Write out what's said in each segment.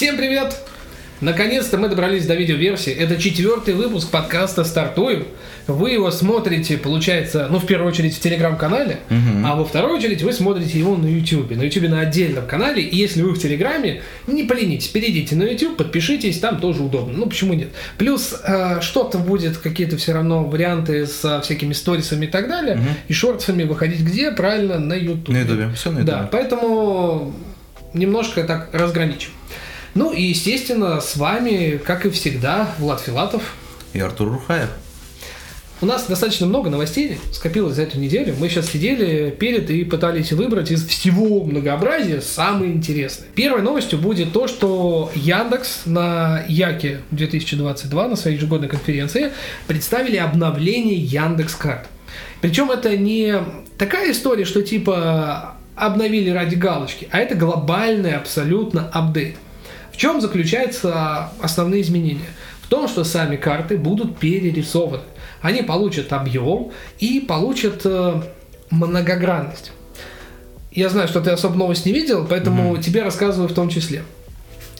Всем привет! Наконец-то мы добрались до видеоверсии. Это четвертый выпуск подкаста «Стартуем». Вы его смотрите, получается, ну, в первую очередь в Телеграм-канале, Мгм. а во вторую очередь вы смотрите его на Ютубе. На Ютубе на отдельном канале. И если вы в Телеграме, не поленитесь, перейдите на Ютуб, подпишитесь, там тоже удобно. Ну, почему нет? Плюс э, что-то будет, какие-то все равно варианты со всякими сторисами и так далее, Мгм. и шортсами выходить где? Правильно, на Ютубе. На Ютубе. Все на Ютубе. Да, поэтому немножко так разграничим. Ну и, естественно, с вами, как и всегда, Влад Филатов. И Артур Рухаев. У нас достаточно много новостей скопилось за эту неделю. Мы сейчас сидели перед и пытались выбрать из всего многообразия самые интересные. Первой новостью будет то, что Яндекс на Яке 2022 на своей ежегодной конференции представили обновление Яндекс Карт. Причем это не такая история, что типа обновили ради галочки, а это глобальный абсолютно апдейт. В чем заключаются основные изменения? В том, что сами карты будут перерисованы. Они получат объем и получат э, многогранность. Я знаю, что ты особо новость не видел, поэтому тебе рассказываю в том числе.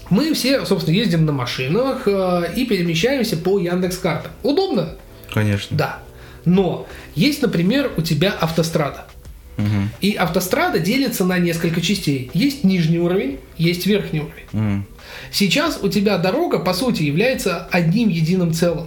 Мы все, собственно, ездим на машинах э, и перемещаемся по Яндекс картам. Удобно? Конечно. Да. Но есть, например, у тебя автострада. Мгм. И автострада делится на несколько частей. Есть нижний уровень, есть верхний уровень. Мгм. Сейчас у тебя дорога, по сути, является одним единым целым.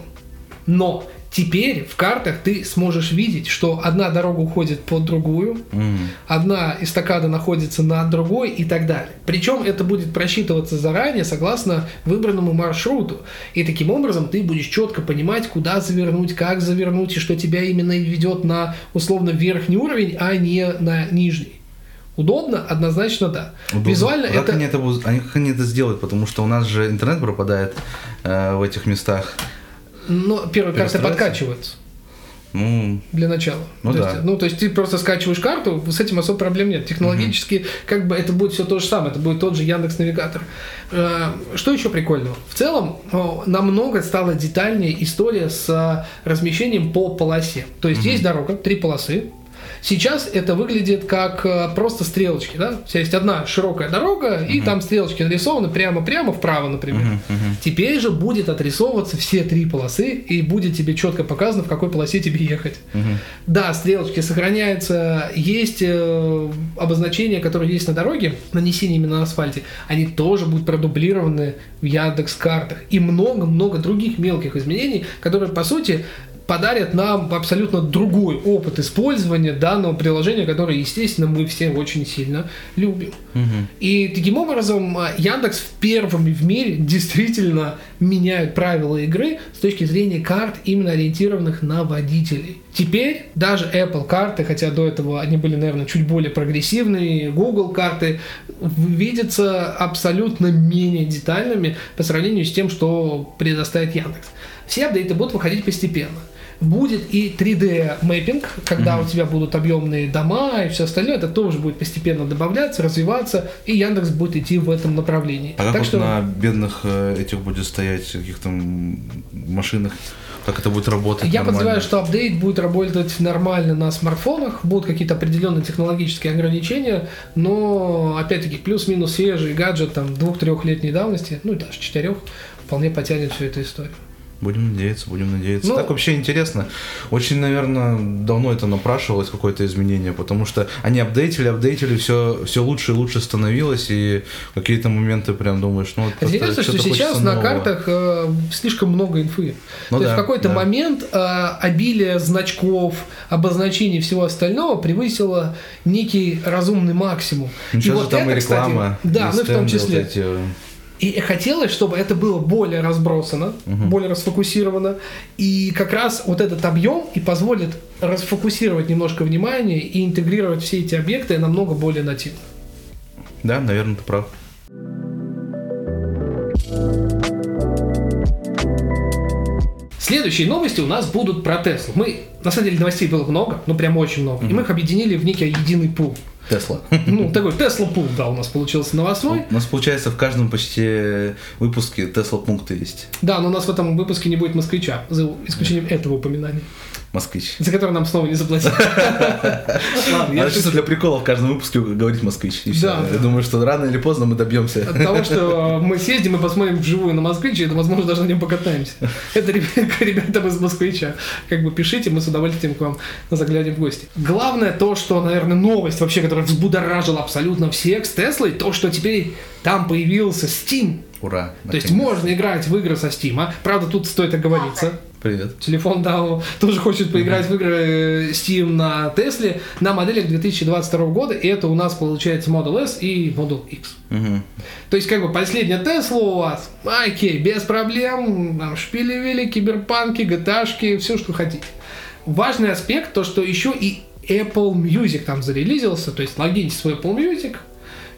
Но теперь в картах ты сможешь видеть, что одна дорога уходит под другую, Мгм. одна эстакада находится над другой и так далее. Причем это будет просчитываться заранее согласно выбранному маршруту. И таким образом ты будешь четко понимать, куда завернуть, как завернуть, и что тебя именно ведет на условно верхний уровень, а не на нижний. Удобно? Однозначно да. Удобно. Визуально как это... Они это, будут- они, как они это сделают? Потому что у нас же интернет пропадает э, в этих местах. Ну, первые карты Перестроиться? подкачиваются. Ну, для начала. Ну то да. есть, ну, то есть ты просто скачиваешь карту, с этим особо проблем нет. Технологически, как бы это будет все то же самое, это будет тот же Яндекс Навигатор. Э, Что еще прикольного? В целом, намного стала детальнее история с а, размещением по полосе. То есть есть дорога, три полосы. Сейчас это выглядит как э, просто стрелочки, да? У тебя есть одна широкая дорога, и там стрелочки нарисованы прямо-прямо вправо, например. мгм, мгм. Теперь же будет отрисовываться все три полосы, и будет тебе четко показано, в какой полосе тебе ехать. Мгм. Да, стрелочки сохраняются, есть э, обозначения, которые есть на дороге, нанесение именно на асфальте, они тоже будут продублированы в Яндекс картах. И много-много других мелких изменений, которые, по сути, подарят нам абсолютно другой опыт использования данного приложения, которое, естественно, мы все очень сильно любим. Мгм. И таким образом э, Яндекс в первыми в мире действительно меняют правила игры с точки зрения карт, именно ориентированных на водителей. Теперь даже Apple карты, хотя до этого они были, наверное, чуть более прогрессивные, Google карты видятся абсолютно менее детальными по сравнению с тем, что предоставит Яндекс. Все апдейты будут выходить постепенно. Будет и 3D мэппинг, когда у тебя будут объемные дома и все остальное, это тоже будет постепенно добавляться, развиваться, и Яндекс будет идти в этом направлении. А как так вот что на бедных э, этих будет стоять каких-то машинах? Как это будет работать? я нормально? подозреваю, что апдейт будет работать нормально на смартфонах, будут какие-то определенные технологические ограничения, но опять-таки плюс-минус свежий гаджет там двух-трехлетней давности, ну и даже четырех, вполне потянет всю эту историю. Будем надеяться, будем надеяться. Ну- так вообще интересно. Очень, наверное, давно это напрашивалось, какое-то изменение, потому что они апдейтили, апдейтили, все, все лучше и лучше становилось, и какие-то моменты прям думаешь, ну вот просто Интересно, что сейчас на нового. картах э, слишком много инфы. Ну То есть да, в какой-то да. момент э, обилие значков, обозначений и всего остального превысило некий разумный максимум. Ну, сейчас же там это, и кстати, реклама, да, и ну и в том числе. вот эти, И хотелось, чтобы это было более разбросано, более расфокусировано. И как раз вот этот объем и позволит расфокусировать немножко внимание и интегрировать все эти объекты намного более нативно. Да, наверное, ты прав. Следующие новости у нас будут про Теслу. Мы, на самом деле, новостей было много, ну прям очень много. И мы их объединили в некий единый пул. Тесла. Ну, такой Тесла пул, да, у нас получился новостной. У нас, получается, в каждом почти выпуске Тесла пункты есть. Да, но у нас в этом выпуске не будет москвича, за исключением этого упоминания. Москвич. За который нам снова не заплатили. Надо чисто для прикола в каждом выпуске говорить москвич. И все. Да, Я думаю, что рано или поздно мы добьемся. От того, что мы съездим и посмотрим вживую на Москвич, и, возможно, даже на нем покатаемся. Это ребя- ребятам из Москвича. Как бы пишите, мы с удовольствием к вам заглянем в гости. Главное то, что, наверное, новость вообще, которая взбудоражила абсолютно всех с Теслой, то, что теперь там появился Steam. Ура. То есть наконец. можно играть в игры со Steam. Правда, тут стоит оговориться. Привет. Телефон, да, тоже хочет поиграть в игры э, Steam на Тесле на моделях 2022 года, и это у нас получается Model S и Model X. Мгм. То есть, как бы, последняя Тесла у вас, окей, без проблем, там, шпили-вили, киберпанки, гташки, все, что хотите. Важный аспект, то, что еще и Apple Music там зарелизился, то есть логиньтесь в Apple Music,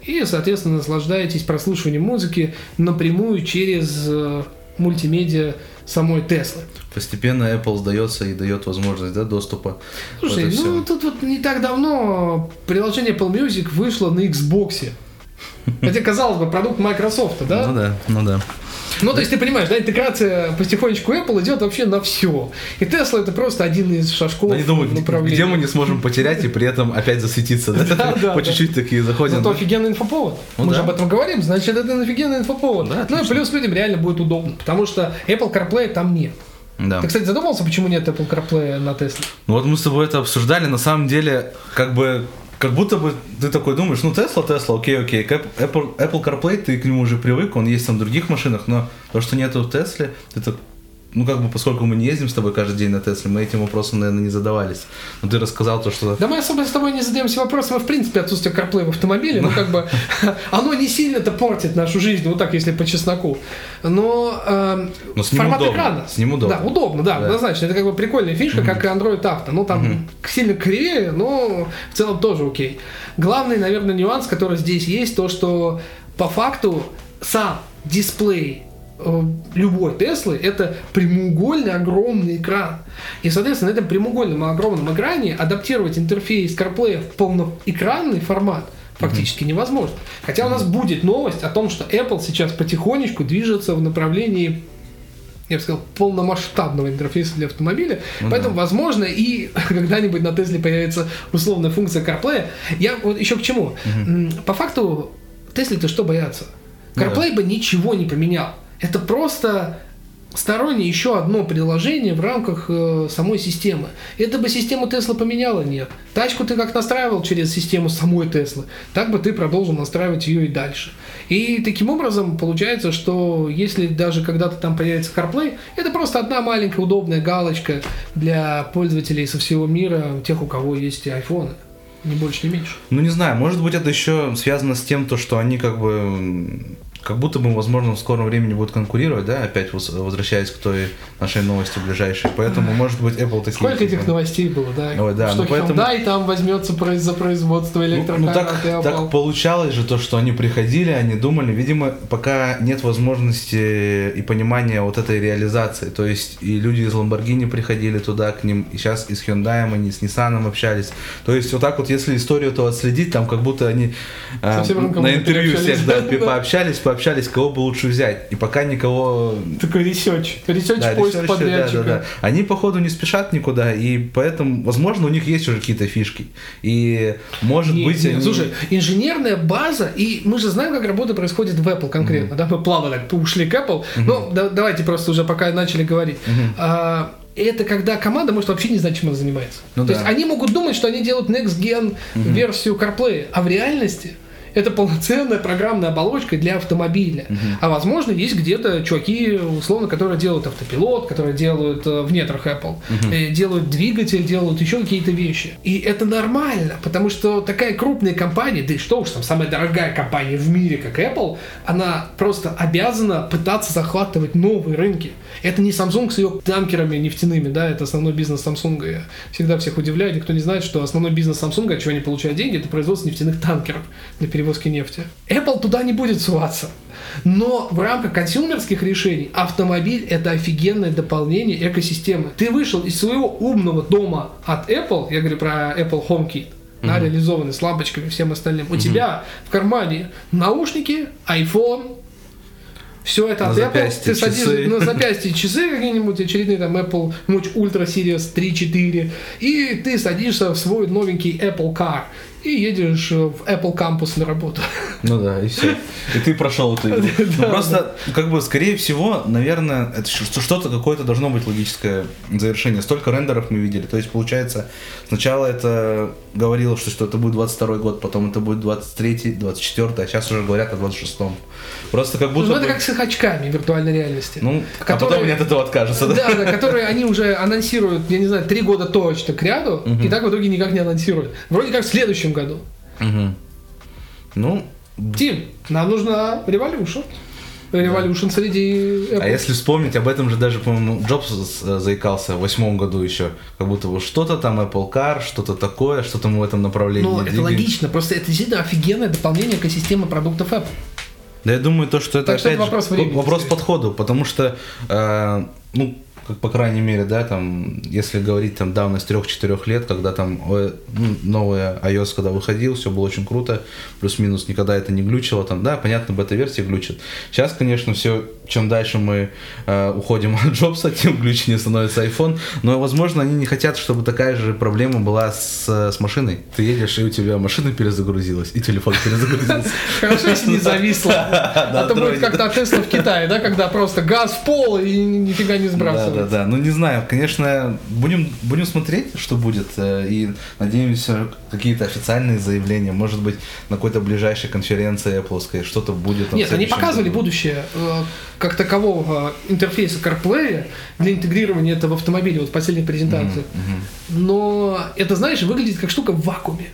и, соответственно, наслаждаетесь прослушиванием музыки напрямую через э, мультимедиа самой Теслы. Постепенно Apple сдается и дает возможность да, доступа. Слушай, Вот ну всё. тут вот не так давно приложение Apple Music вышло на Xbox. Хотя, казалось бы, продукт Microsoft, да? Ну да, ну да. Ну, то есть ты понимаешь, да, интеграция потихонечку Apple идет вообще на все. И Tesla это просто один из шажков Они думают, в направлении. где мы не сможем потерять и при этом опять засветиться. да? По чуть-чуть такие заходим. Да? офигенный инфоповод. Ну Мы же об этом говорим, значит, это офигенный инфоповод. Да, ну и плюс людям реально будет удобно, потому что Apple CarPlay там нет. Да. Ты, кстати, задумался, почему нет Apple CarPlay на Тесле? Ну вот мы с тобой это обсуждали, на самом деле, как бы, как будто бы ты такой думаешь, ну Тесла, Тесла, окей, окей, Apple, Apple CarPlay, ты к нему уже привык, он есть там в других машинах, но то, что нету в Тесле, это, ну как бы, поскольку мы не ездим с тобой каждый день на Тесле, мы этим вопросом, наверное, не задавались. Но ты рассказал то, что... Да мы особо с тобой не задаемся вопросом, в принципе, отсутствие CarPlay в автомобиле, ну как бы оно не сильно-то портит нашу жизнь, вот так, если по чесноку. Но, эм, Но с ним формат удобно, экрана. с ним удобно. Да, удобно, да, Да. однозначно. Это как бы прикольная фишка, как и Android Auto. Ну там сильно кривее, но в целом тоже окей. Главный, наверное, нюанс, который здесь есть, то, что по факту сам дисплей э, любой Теслы это прямоугольный огромный экран. И, соответственно, на этом прямоугольном огромном экране адаптировать интерфейс CarPlay в полноэкранный формат фактически невозможно. Хотя у нас будет новость о том, что Apple сейчас потихонечку движется в направлении я бы сказал, полномасштабного интерфейса для автомобиля. Ну Поэтому, возможно, и когда-нибудь на Тесле появится условная функция CarPlay. Я вот еще к чему. М, По факту, Тесле-то что бояться? Ну да. CarPlay бы ничего не поменял. Это просто стороннее еще одно приложение в рамках э, самой системы. Это бы систему Тесла поменяла? Нет. Тачку ты как настраивал через систему самой Теслы, так бы ты продолжил настраивать ее и дальше. И таким образом получается, что если даже когда-то там появится CarPlay, это просто одна маленькая удобная галочка для пользователей со всего мира, тех, у кого есть айфоны. Ни больше, ни меньше. Ну не знаю, может быть это еще связано с тем, то, что они как бы как будто бы, возможно, в скором времени будут конкурировать, да, опять воз- возвращаясь к той нашей новости ближайшей. Поэтому, может быть, Apple такие... Сколько этих новостей было, да? Ой, да, что ну поэтому- Hyundai там возьмется за производство Ну, электрокаров. ну, так, и так получалось же то, что они приходили, они думали, видимо, пока нет возможности и понимания вот этой реализации. То есть и люди из Lamborghini приходили туда к ним, и сейчас и с Hyundai они с Nissan общались. То есть вот так вот, если историю то отследить, там как будто они э, на интервью всех да, да. пообщались, пообщались, кого бы лучше взять. И пока никого Такой research. Research да, поиск подрядчика. да, да, да. Они, походу, не спешат никуда, и поэтому, возможно, у них есть уже какие-то фишки. И, может Не, быть, не, они- Слушай, инженерная база, и мы же знаем, как работа происходит в Apple конкретно, да, мы плавно так ушли к Apple, но да- давайте просто уже пока начали говорить. А, это когда команда может вообще не знать, чем она занимается. Ну То да. есть они могут думать, что они делают Next Gen версию CarPlay, а в реальности это полноценная программная оболочка для автомобиля. А возможно, есть где-то чуваки, условно, которые делают автопилот, которые делают э, в нетрах Apple, э, делают двигатель, делают еще какие-то вещи. И это нормально, потому что такая крупная компания, да и что уж там, самая дорогая компания в мире, как Apple, она просто обязана пытаться захватывать новые рынки. Это не Samsung с ее танкерами нефтяными, да, это основной бизнес Samsung. Я всегда всех удивляю, никто не знает, что основной бизнес Samsung, от чего они получают деньги, это производство нефтяных танкеров для перевозки нефти. Apple туда не будет суваться. Но в рамках консюмерских решений автомобиль это офигенное дополнение экосистемы. Ты вышел из своего умного дома от Apple, я говорю про Apple HomeKit, да, реализованный с лампочками и всем остальным. У тебя в кармане наушники, iPhone, Все это На от Apple. Ты садишься часы. на запястье часы какие-нибудь очередные, там Apple Watch Ultra Series 3-4, и ты садишься в свой новенький Apple Car и едешь э, в Apple Campus на работу. Ну да, и все. И ты прошел эту игру. Ну просто, как бы, скорее всего, наверное, это что-то какое-то должно быть логическое завершение. Столько рендеров мы видели. То есть, получается, сначала это говорило, что, что это будет 22 год, потом это будет 23 24 а сейчас уже говорят о 26-м. Просто как будто Ну, это бы- как с очками виртуальной реальности. Ну, а которые- потом они от этого откажутся, да? Да, да, которые они уже анонсируют, я не знаю, три года точно к ряду, и так в итоге никак не анонсируют. Вроде как в следующем году. Мгм. Ну, Тим, нам нужна Revolution. Revolution среди Apple. А если вспомнить, об этом же даже, по-моему, Джобс заикался в восьмом году еще. Как будто бы что-то там Apple Car, что-то такое, что-то мы в этом направлении Ну, это логично, просто это действительно офигенное дополнение к экосистеме продуктов Apple. Да я думаю, то, что это Так что опять это вопрос же, времени, вопрос подходу, потому что, э, ну, как по крайней мере, да, там, если говорить там давность 3-4 лет, когда там ну, новая iOS, когда выходил, все было очень круто, плюс-минус никогда это не глючило, там, да, понятно, бета-версия глючит. Сейчас, конечно, все, чем дальше мы э, уходим от Джобса, тем глючнее становится iPhone, но, возможно, они не хотят, чтобы такая же проблема была с, с машиной. Ты едешь, и у тебя машина перезагрузилась, и телефон перезагрузился. Хорошо, если не зависло. А то будет как-то Tesla в Китае, да, когда просто газ в пол и нифига не Да, сбрасывает. Да, да. Ну не знаю, конечно, будем, будем смотреть, что будет. э, И надеемся, какие-то официальные заявления. Может быть, на какой-то ближайшей конференции Apple что-то будет. Нет, они показывали году. будущее э, как такового э, интерфейса CarPlay для интегрирования этого в автомобиле, вот в последней презентации. Но это, знаешь, выглядит как штука в вакууме.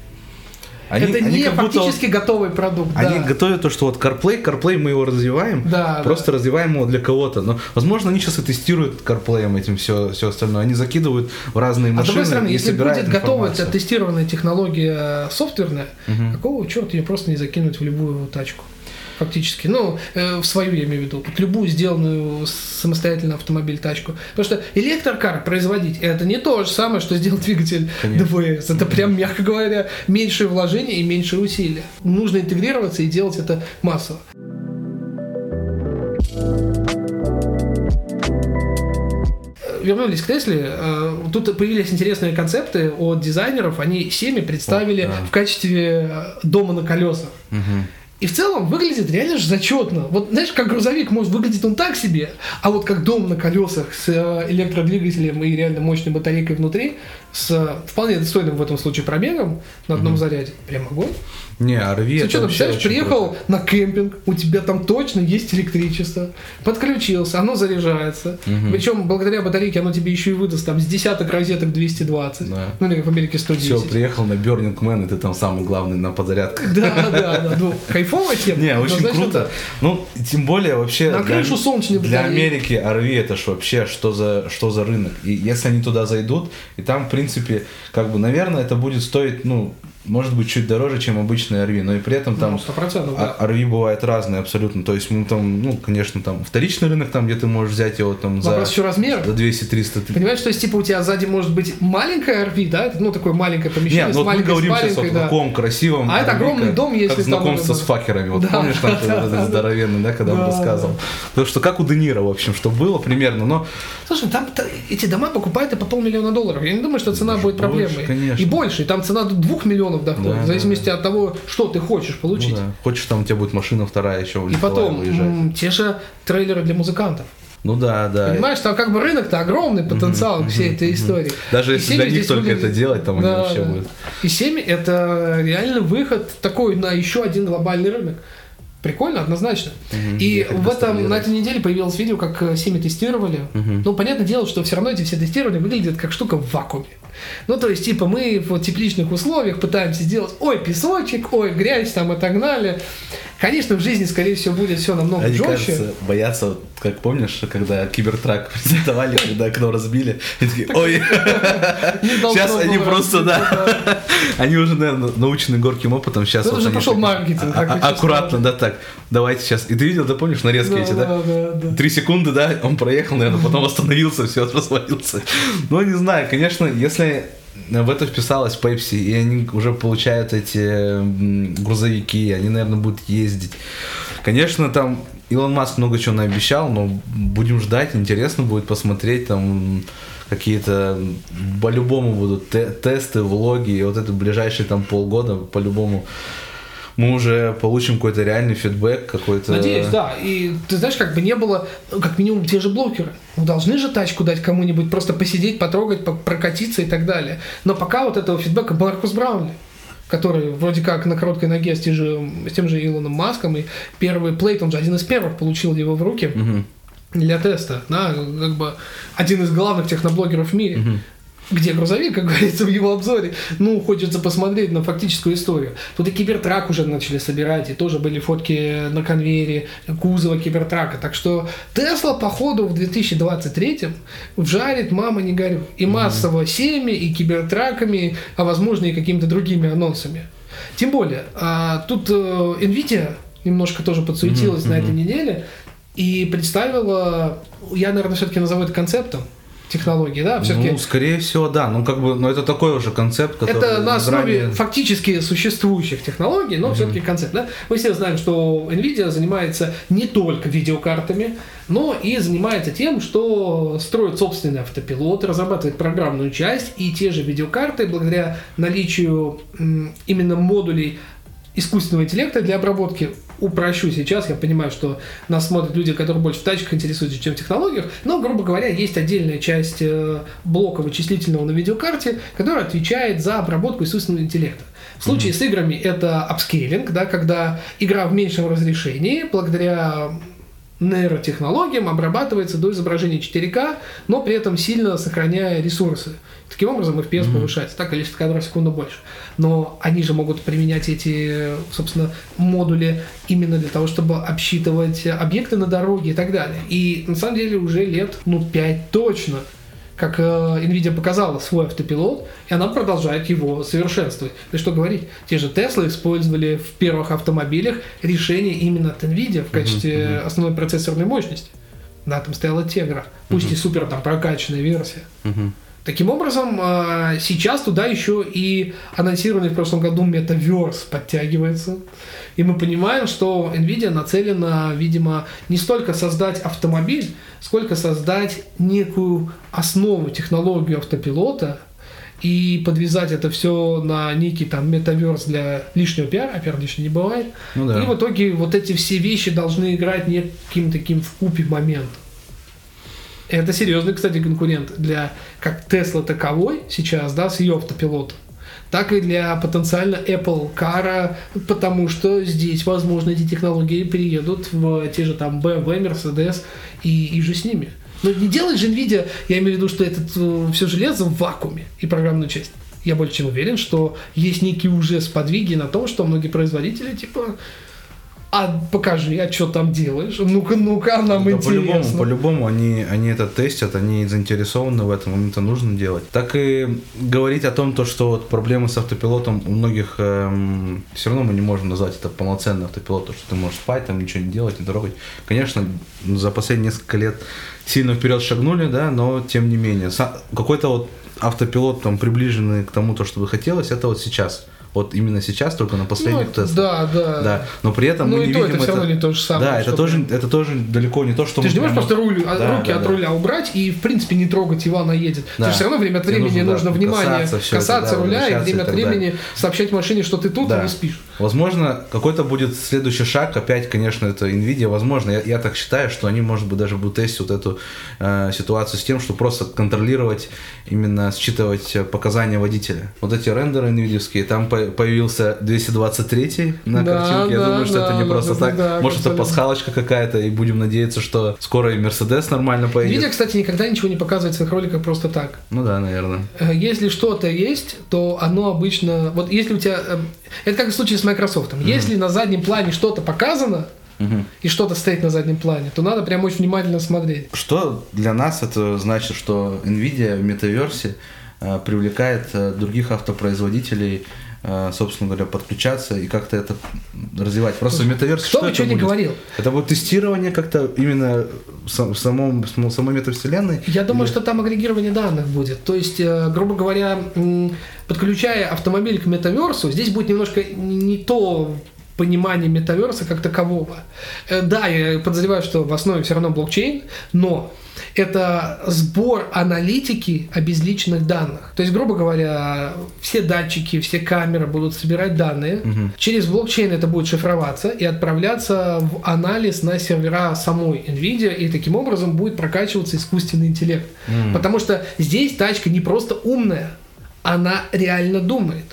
Они, это они не как будто фактически готовый продукт. Они да. готовят то, что вот CarPlay, CarPlay мы его развиваем, Да, просто развиваем его для кого-то. Но, возможно, они сейчас и тестируют CarPlay этим все, все остальное. Они закидывают в разные А с машины другой стороны, если будет готовая информацию. тестированная технология софтверная, какого черта ее просто не закинуть в любую тачку? Фактически. Ну, э, в свою я имею в виду. Вот любую сделанную самостоятельно автомобиль, тачку. Потому что электрокар производить это не то же самое, что сделать двигатель Конечно. ДВС. Это прям, мягко говоря, меньшее вложение и меньшие усилия. Нужно интегрироваться и делать это массово. вернулись к Тесле, э, тут появились интересные концепты от дизайнеров. Они Семи представили О, да. в качестве э, дома на колесах. Мгм. И в целом выглядит реально же зачетно. Вот знаешь, как грузовик может выглядеть он так себе, а вот как дом на колесах с э, электродвигателем и реально мощной батарейкой внутри, с э, вполне достойным в этом случае пробегом на одном заряде. Прям огонь. Не, RV Ты что, представляешь, приехал круто. на кемпинг, у тебя там точно есть электричество, подключился, оно заряжается. Мгм. Причем благодаря батарейке оно тебе еще и выдаст там с десяток розеток 220. Да. Ну или как в Америке 110. Все, приехал на Burning Man, и ты там самый главный на подзарядках. Да, да, да. Ну, кайфовая тема. Не, очень Однозначно круто. Ну, тем более вообще... На для- крышу солнечной Для батареи. Америки RV это ж вообще что за, что за рынок. И если они туда зайдут, и там, в принципе, как бы, наверное, это будет стоить, ну, может быть, чуть дороже, чем обычный RV, но и при этом там Ну, 100%, да. а- RV бывает разные абсолютно. То есть, ну, там, ну, конечно, там вторичный рынок, там, где ты можешь взять его там за, еще размера. за 200-300 тысяч. Понимаешь, то есть, типа, у тебя сзади может быть маленькая RV, да? Это, ну, такое маленькое помещение Нет, с ну вот мы говорим сейчас о да. таком красивом. А это RV, огромный как- дом, если Как знакомство это- с факерами. Вот Да, помнишь, там да, да. здоровенный, да, когда Да, он рассказывал. Потому что как у Де Ниро, в общем, что было примерно, но Слушай, там эти дома покупают и по полмиллиона долларов. Я не думаю, что цена будет проблемой. И больше. И там цена двух миллионов доходит. Да, в да, зависимости от того, что ты хочешь ну получить. да. хочешь, там у тебя будет машина вторая еще И потом, выезжать. те же трейлеры для музыкантов. Ну да, да. Понимаешь, там как бы рынок-то огромный потенциал всей этой истории. Даже И если для них только выглядит- это делать, там они Да, вообще да. будут. И 7 это реально выход такой на еще один глобальный рынок. Прикольно, однозначно. Мгм, И в этом, на этой неделе появилось видео, как э, Семи тестировали. Мгм. Ну, понятное дело, что все равно эти все тестирования выглядят как штука в вакууме. Ну, то есть, типа, мы в тепличных условиях пытаемся сделать, ой, песочек, ой, грязь там и так далее. Конечно, в жизни, скорее всего, будет все намного Они, жестче. кажется, боятся, как помнишь, когда Кибертрак презентовали, когда окно разбили, и такие, ой, сейчас они просто, да, они уже, наверное, научены горьким опытом, сейчас вот уже пошел маркетинг, а- Аккуратно, да, так, давайте сейчас. И ты видел, да, помнишь, нарезки эти, да. Три секунды, да, он проехал, наверное, потом остановился, все, развалился. Ну, не знаю, конечно, если в это вписалась Pepsi, и они уже получают эти грузовики, они, наверное, будут ездить. Конечно, там Илон Маск много чего наобещал, но будем ждать, интересно будет посмотреть там какие-то по-любому будут те- тесты, влоги, и вот это ближайшие там полгода по-любому мы уже получим какой-то реальный фидбэк, какой-то... Надеюсь, да. И ты знаешь, как бы не было, как минимум, те же блокеры. Ну, должны же тачку дать кому-нибудь, просто посидеть, потрогать, по- прокатиться и так далее. Но пока вот этого фидбэка Маркус Браунли, который вроде как на короткой ноге с, тем же, с тем же Илоном Маском, и первый плейт, он же один из первых получил его в руки Мгм. для теста, да, как бы один из главных техноблогеров в мире. Где грузовик, как говорится в его обзоре. Ну, хочется посмотреть на фактическую историю. Тут и кибертрак уже начали собирать, и тоже были фотки на конвейере кузова кибертрака. Так что Тесла, походу, в 2023 вжарит «мама, не горю». И массово всеми, и кибертраками, а возможно и какими-то другими анонсами. Тем более, а, тут э, Nvidia немножко тоже подсуетилась на этой неделе и представила, я, наверное, все-таки назову это концептом технологии, да, все-таки Ну, скорее всего, да. Ну, как бы, но это такой уже концепт, который... это на основе ранее- фактически существующих технологий, но все-таки концепт. Да? Мы все знаем, что Nvidia занимается не только видеокартами, но и занимается тем, что строит собственный автопилот, разрабатывает программную часть, и те же видеокарты, благодаря наличию именно модулей искусственного интеллекта для обработки упрощу сейчас, я понимаю, что нас смотрят люди, которые больше в тачках интересуются, чем в технологиях, но, грубо говоря, есть отдельная часть э, блока вычислительного на видеокарте, которая отвечает за обработку искусственного интеллекта. В случае с играми это апскейлинг, да, когда игра в меньшем разрешении, благодаря нейротехнологиям обрабатывается до изображения 4К, но при этом сильно сохраняя ресурсы. Таким образом FPS повышается, так, количество кадров в секунду больше. Но они же могут применять эти, собственно, модули именно для того, чтобы обсчитывать объекты на дороге и так далее. И на самом деле уже лет, ну, 5 точно как э, Nvidia показала свой автопилот, и она продолжает его совершенствовать. Да что говорить, те же Tesla использовали в первых автомобилях решение именно от Nvidia в качестве основной процессорной мощности. Да, там стояла Tegra, пусть и супер там прокачанная версия. Мгм. Таким образом, э, сейчас туда еще и анонсированный в прошлом году Metaverse подтягивается. И мы понимаем, что Nvidia нацелена, видимо, не столько создать автомобиль, сколько создать некую основу, технологию автопилота и подвязать это все на некий там метаверс для лишнего пиара, а пиар лишний не бывает. Ну да. И в итоге вот эти все вещи должны играть неким таким вкупе моментом. Это серьезный, кстати, конкурент для как Tesla таковой сейчас, да, с ее автопилотом, так и для потенциально Apple Car, потому что здесь, возможно, эти технологии переедут в те же там BMW, Mercedes и, и же с ними. Но не делает же Nvidia, я имею в виду, что это все железо в вакууме и программную часть. Я больше чем уверен, что есть некие уже сподвиги на том, что многие производители типа а покажи, а что там делаешь? Ну-ка, ну-ка, нам Да, интересно. по-любому, по-любому они, они это тестят, они заинтересованы в этом, им это нужно делать. Так и говорить о том, то, что вот проблемы с автопилотом у многих, все равно мы не можем назвать это полноценный автопилот, то, что ты можешь спать, там ничего не делать, не трогать. Конечно, за последние несколько лет сильно вперед шагнули, да, но тем не менее. Какой-то вот автопилот там приближенный к тому, то, что бы хотелось, это вот сейчас. Вот именно сейчас, только на последних Ну, тестах. Да, да. Да, но при этом Ну мы не то видим это всё равно не то же самое, Да, это тоже, это тоже далеко не то, что Ты же не можешь просто руль, а, Да, руки да, от да. руля убрать и, в принципе, не трогать его, она едет. Да. Тебе все равно время от времени нужно, нужно, да, внимание, касаться всё это, касаться да, руля и время от времени сообщать машине, что ты тут, Да. и не спишь. Возможно, какой-то будет следующий шаг, опять, конечно, это Nvidia, возможно, я, я так считаю, что они, может быть, даже будут тестить вот эту э, ситуацию с тем, что просто контролировать, именно считывать показания водителя. Вот эти рендеры nvidia там по- появился 223 на Да, картинке, я да, думаю, что да, это не да, просто да, так, да, может, это абсолютно. пасхалочка какая-то, и будем надеяться, что скоро и Mercedes нормально поедет. Видео, кстати, никогда ничего не показывает в своих роликах просто так. Ну да, наверное. Э, Если что-то есть, то оно обычно... Вот если у тебя... э, Это как в случае с Microsoft. Если на заднем плане что-то показано, и что-то стоит на заднем плане, то надо прям очень внимательно смотреть. Что для нас это значит, что Nvidia в метаверсе э, привлекает э, других автопроизводителей, собственно говоря, подключаться и как-то это развивать. Просто в метаверсе Кто что бы что будет? говорил. Это будет тестирование как-то именно в сам- в самом, в самой метавселенной? Я думаю, Или- что там агрегирование данных будет. То есть, э, грубо говоря, подключая автомобиль к метаверсу, здесь будет немножко не то понимания метаверса как такового. Э, Да, я подозреваю, что в основе все равно блокчейн, но это сбор аналитики обезличенных данных. То есть, грубо говоря, все датчики, все камеры будут собирать данные. Через блокчейн это будет шифроваться и отправляться в анализ на сервера самой NVIDIA, и таким образом будет прокачиваться искусственный интеллект. Потому что здесь тачка не просто умная, она реально думает.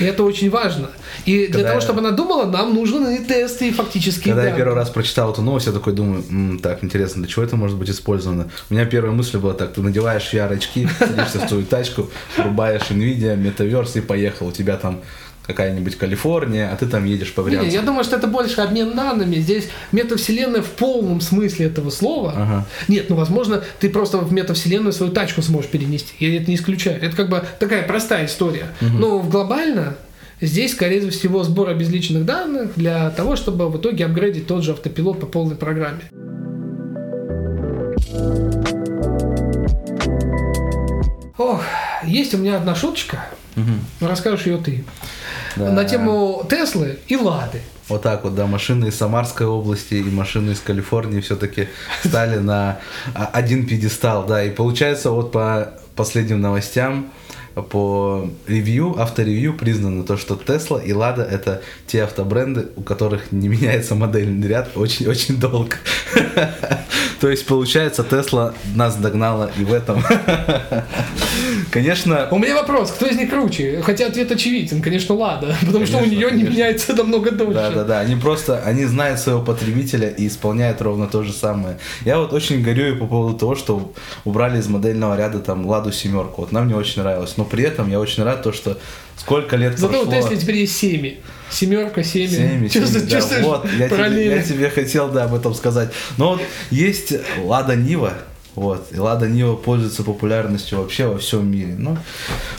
И это очень важно. И для Когда того, я- чтобы она думала, нам нужны тесты и фактические Когда я данные. первый раз прочитал эту новость, я такой думаю, «М, так, интересно, для чего это может быть использовано? У меня первая мысль была так, ты надеваешь VR-очки, садишься в свою тачку, врубаешь NVIDIA, метаверс и поехал. У тебя там какая-нибудь Калифорния, а ты там едешь по Не, вариантам. я думаю, что это больше обмен данными. Здесь метавселенная в полном смысле этого слова. Ага. Нет, ну, возможно, ты просто в метавселенную свою тачку сможешь перенести. Я это не исключаю. Это как бы такая простая история. Но в глобально здесь, скорее всего, сбор обезличенных данных для того, чтобы в итоге апгрейдить тот же автопилот по полной программе. Ох, есть у меня одна шуточка. Расскажешь ее ты. Да. На тему Теслы и Лады. Вот так вот, да, машины из Самарской области и машины из Калифорнии все-таки стали на один пьедестал, да, и получается вот по последним новостям, по ревью, авторевью признано то, что Тесла и Лада это те автобренды, у которых не меняется модельный ряд очень-очень долго. То есть, получается, Тесла нас догнала и в этом. Конечно, У меня вопрос, кто из них круче? Хотя ответ очевиден, конечно, Лада, потому что у Конечно, нее не конечно. меняется намного дольше. Да, да, да. Они просто, они знают своего потребителя и исполняют ровно то же самое. Я вот очень горюю по поводу того, что убрали из модельного ряда там Ладу семерку. Вот она мне очень нравилась. Но при этом я очень рад то, что сколько лет Зато прошло. Тесли теперь есть семьи. Семерка, семя. Семь, Чувствуешь- семь, да, чувствуешь вот, я тебе, я тебе хотел, да, об этом сказать. Но вот есть Лада Нива, вот, и Лада Нива пользуется популярностью вообще во всем мире. Ну,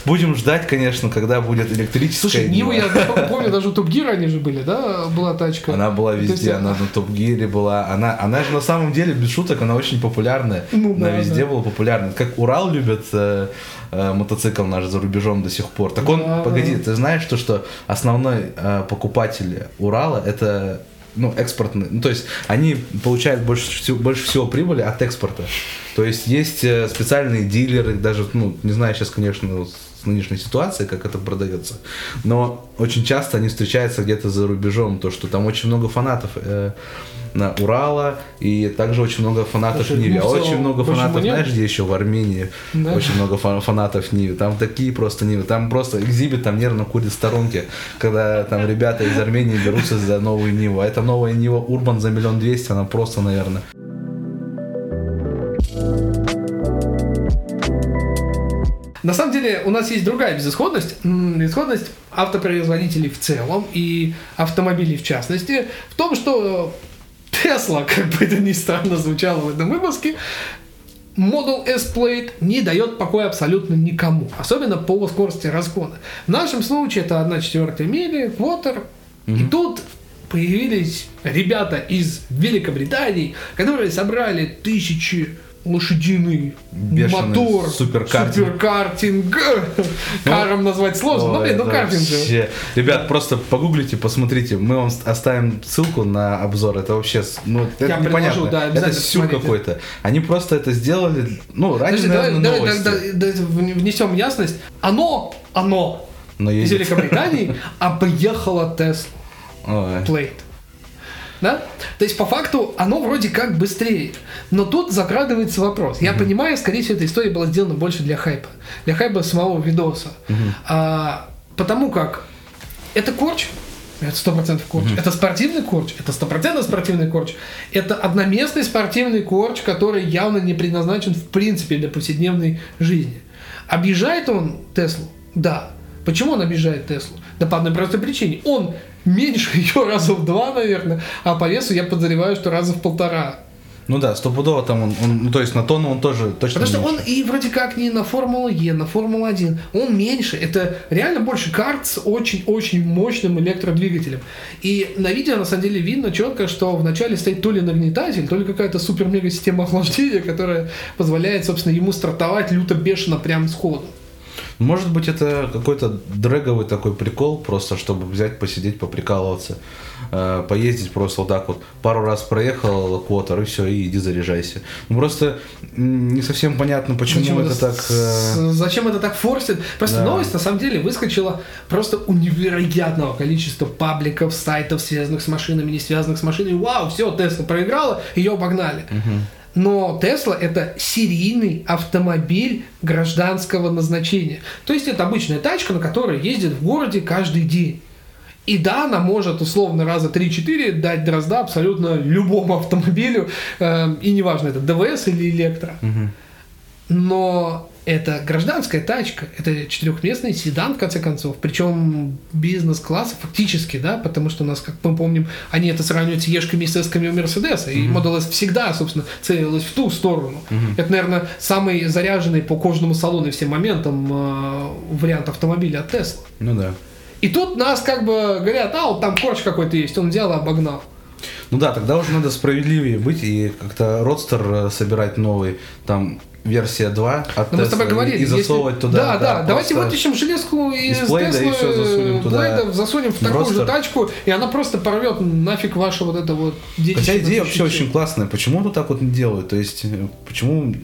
будем ждать, конечно, когда будет электрическая Слушай, Нива. я помню, даже у Топ Гира они же были, да, была тачка. Она была есть, везде, она на Топ Гире была. Она, она же на самом деле, без шуток, она очень популярная. Ну она да, везде да. была популярна. Как Урал любит э, э, мотоцикл наш за рубежом до сих пор. Так он, Да. погоди, ты знаешь то, что основной э, покупатель Урала это ну, экспортные. Ну, то есть они получают больше всего, больше всего прибыли от экспорта. То есть есть э, специальные дилеры, даже, ну, не знаю сейчас, конечно, с нынешней ситуацией, как это продается, но очень часто они встречаются где-то за рубежом, то, что там очень много фанатов э, на Урала, и также очень много фанатов Слушай, Нивы. ну, очень много фанатов, нет? знаешь, где еще? В Армении. Да. Очень много фа- фанатов Нивы. Там такие просто Нивы. Там просто экзибит, там нервно курит в сторонке, когда там ребята из Армении берутся за новую Ниву. А эта новая Нива Урбан за миллион двести, она просто, наверное, На самом деле у нас есть другая безысходность. Безысходность автопроизводителей в целом и автомобилей в частности в том, что Tesla, как бы это ни странно звучало в этом выпуске, Model S Plate не дает покоя абсолютно никому, особенно по скорости разгона. В нашем случае это 1 четвертая мили, квотер. И тут появились ребята из Великобритании, которые собрали тысячи лошадиный Бешеный мотор, суперкартинг. суперкартинг. Каром назвать сложно, но, Ой, блин, ну картинг же. вообще- Ребят, просто погуглите, посмотрите. Мы вам оставим ссылку на обзор. Это вообще, ну, это Я непонятно. да, это сюр какой-то. Они просто это сделали, ну, ради, Подожди, давай, наверное, давай, новости. да- да- да- внесем ясность. Оно, оно Но из. Великобритании объехало Tesla. Ой. Plate. Да? То есть, по факту, оно вроде как быстрее. Но тут закрадывается вопрос. Я понимаю, скорее всего, эта история была сделана больше для хайпа. Для хайпа самого видоса. А, потому как это корч, это сто процентов корч. Это спортивный корч, это стопроцентно спортивный корч. Это одноместный спортивный корч, который явно не предназначен в принципе для повседневной жизни. Объезжает он Теслу? Да. Почему он объезжает Теслу? Да по одной простой причине. Он меньше ее раза в два, наверное, а по весу я подозреваю, что раза в полтора. Ну да, стопудово там он, он- ну, то есть на тонну он тоже точно Потому что меньше. он и вроде как не на Формулу Е, на Формулу 1. Он меньше. Это реально больше карт с очень-очень мощным электродвигателем. И на видео на самом деле видно четко, что вначале стоит то ли нагнетатель, то ли какая-то супер-мега система охлаждения, которая позволяет, собственно, ему стартовать люто бешено прямо сходу. Может быть, это какой-то дрэговый такой прикол, просто чтобы взять, посидеть, поприкалываться, э, поездить просто вот так вот. Пару раз проехал квотер, и все, и иди заряжайся. Ну, просто не совсем понятно, почему Зачем это так... э, Зачем это так форсит? Просто Да. новость на самом деле выскочила просто у невероятного количества пабликов, сайтов, связанных с машинами, не связанных с машинами. Вау, все, Тесла проиграла, ее обогнали. Но Тесла это серийный автомобиль гражданского назначения. То есть это обычная тачка, на которой ездит в городе каждый день. И да, она может условно раза 3-4 дать дрозда абсолютно любому автомобилю, э, и неважно, это ДВС или электро. Но это гражданская тачка, это четырехместный седан, в конце концов, причем бизнес-класса фактически, да, потому что у нас, как мы помним, они это сравнивают с ешками и с эсками у Мерседеса, и Model S всегда, собственно, целилась в ту сторону. Это, наверное, самый заряженный по кожному салону и всем моментам э, вариант автомобиля от Tesla. Ну да. И тут нас как бы говорят, а вот там корч какой-то есть, он взял и обогнал. Ну да, тогда уже надо справедливее быть и как-то родстер э, собирать новый, там версия 2 от Но Ну, мы с тобой Tesla, говорили, и если- засовывать туда. Да, да, давайте просто- вытащим железку из из Блейда и Tesla, всё засунем туда. Засунем в такую же Ростер. тачку, и она просто порвет нафиг ваше вот это вот детище. Хотя идея вообще очень классная. Почему вот так вот не делают? То есть, э, почему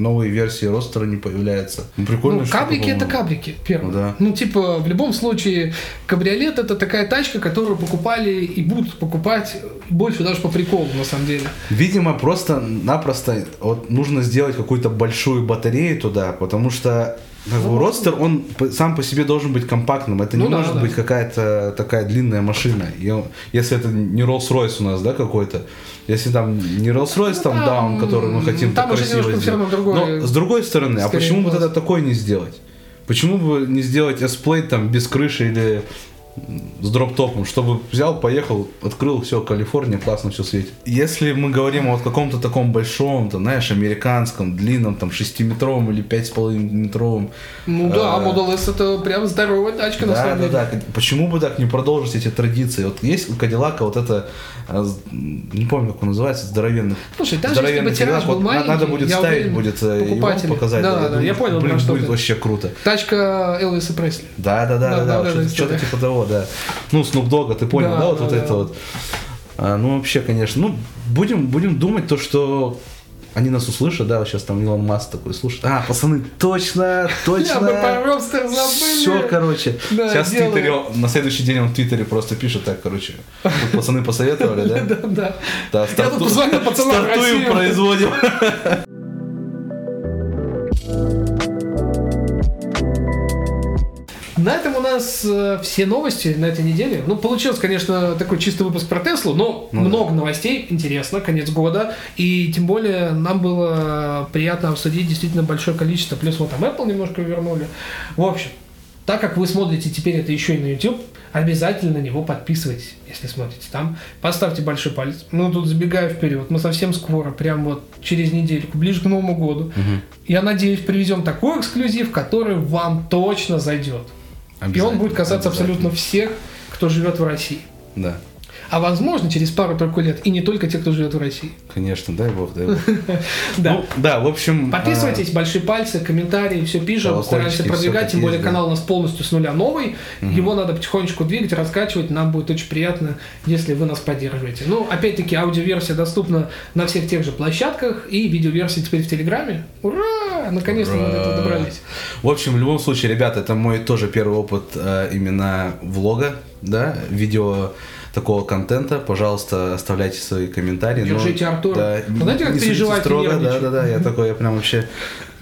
новые версии ростера не появляются? Ну, прикольно, Ну, что кабрики это кабрики, первое. Ну да. Ну, типа, в любом случае, кабриолет это такая тачка, которую покупали и будут покупать больше даже по приколу, на самом деле. Видимо, просто-напросто вот нужно сделать какую-то большую батарею туда, потому что Ну, родстер, он сам по себе должен быть компактным. Это не Ну да, может да. быть какая-то такая длинная машина. И если это не Rolls-Royce у нас, да, какой-то. Если там не Rolls-Royce, там, Ну, там- Down, который мы хотим там так красиво сделать. другой- Но с другой стороны, а почему бы тогда такой не сделать? Почему бы не сделать S-Plate там без крыши или с дроп-топом, чтобы взял, поехал, открыл, все, Калифорния, классно все светит. Если мы говорим о вот каком-то таком большом, там, знаешь, американском, длинном, там, 6-метровом или 5,5-метровом, Ну да, А. Model S это прям здоровая тачка, на да, самом да, деле. да. Почему бы так не продолжить эти традиции? Вот есть у Кадиллака вот это, з- не помню, как он называется, здоровенный. Слушай, даже если бы здоровенный тираж Кадиллак. был Вот на- маленький, надо будет я ставить, уверен, будет э, его покупатели- показать. Да, да, думаю, я понял, блин, будет ты. вообще круто. Тачка Элвиса Пресли. Да, да, да, Да, да, да, да, да, что-то, да, да. типа того, да. Ну, Snoop Dogg, ты понял, Да, да, вот, да, вот да. это вот. А, ну, вообще, конечно, ну, будем, будем думать то, что они нас услышат, да, вот сейчас там Илон Маск такой слушает. А, пацаны, точно, точно. Про Робстер забыли. Все, короче. Да, Сейчас в делаю. Твиттере, на следующий день он в Твиттере просто пишет так, короче. Тут пацаны посоветовали, да? Да, да. Да, Я тут позвонил пацанам в стартуем, производим. На этом у нас э, все новости на этой неделе. Ну, получился, конечно, такой чистый выпуск про Теслу, но Ну да. много новостей, интересно, конец года. И тем более нам было приятно обсудить действительно большое количество. Плюс вот там Apple немножко вернули. В общем, так как вы смотрите теперь это еще и на YouTube, обязательно на него подписывайтесь, если смотрите там. Поставьте большой палец. Ну, тут забегаю вперед. Мы совсем скоро, прям вот через недельку, ближе к Новому году. Я надеюсь, привезем такой эксклюзив, который вам точно зайдет. И он будет касаться абсолютно всех, кто живет в России. Да, А возможно, через пару-тройку лет и не только те, кто живет в России. конечно, дай бог, дай бог. Да. Ну, да, в общем... Подписывайтесь, большие пальцы, комментарии, все пишем, стараемся продвигать, тем более канал у нас полностью с нуля новый, его надо потихонечку двигать, раскачивать, нам будет очень приятно, если вы нас поддерживаете. Ну, опять-таки, аудиоверсия доступна на всех тех же площадках, и видеоверсия теперь в Телеграме. Ура! Наконец-то мы до этого Ура! добрались. В общем, в любом случае, ребята, это мой тоже первый опыт э, именно влога, да, видео такого контента. Пожалуйста, оставляйте свои комментарии. но- Держите Артура. Да, знаете, как не судите переживает и строго, да, да, да. Я такой, я прям вообще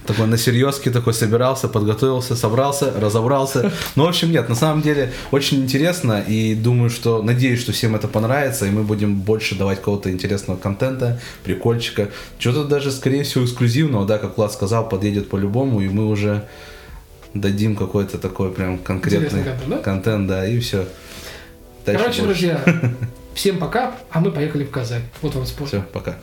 такой на серьезке такой собирался, подготовился, собрался, разобрался. Ну, в общем, нет, на самом деле очень интересно и думаю, что, надеюсь, что всем это понравится, и мы будем больше давать какого-то интересного контента, прикольчика. Что-то даже, скорее всего, эксклюзивного, да, как Влад сказал, подъедет по-любому, и мы уже дадим какой-то такой прям конкретный контент, да? контент, да, и все. Короче, друзья, всем пока, а мы поехали в Казань. Вот вам спорт. Все, пока.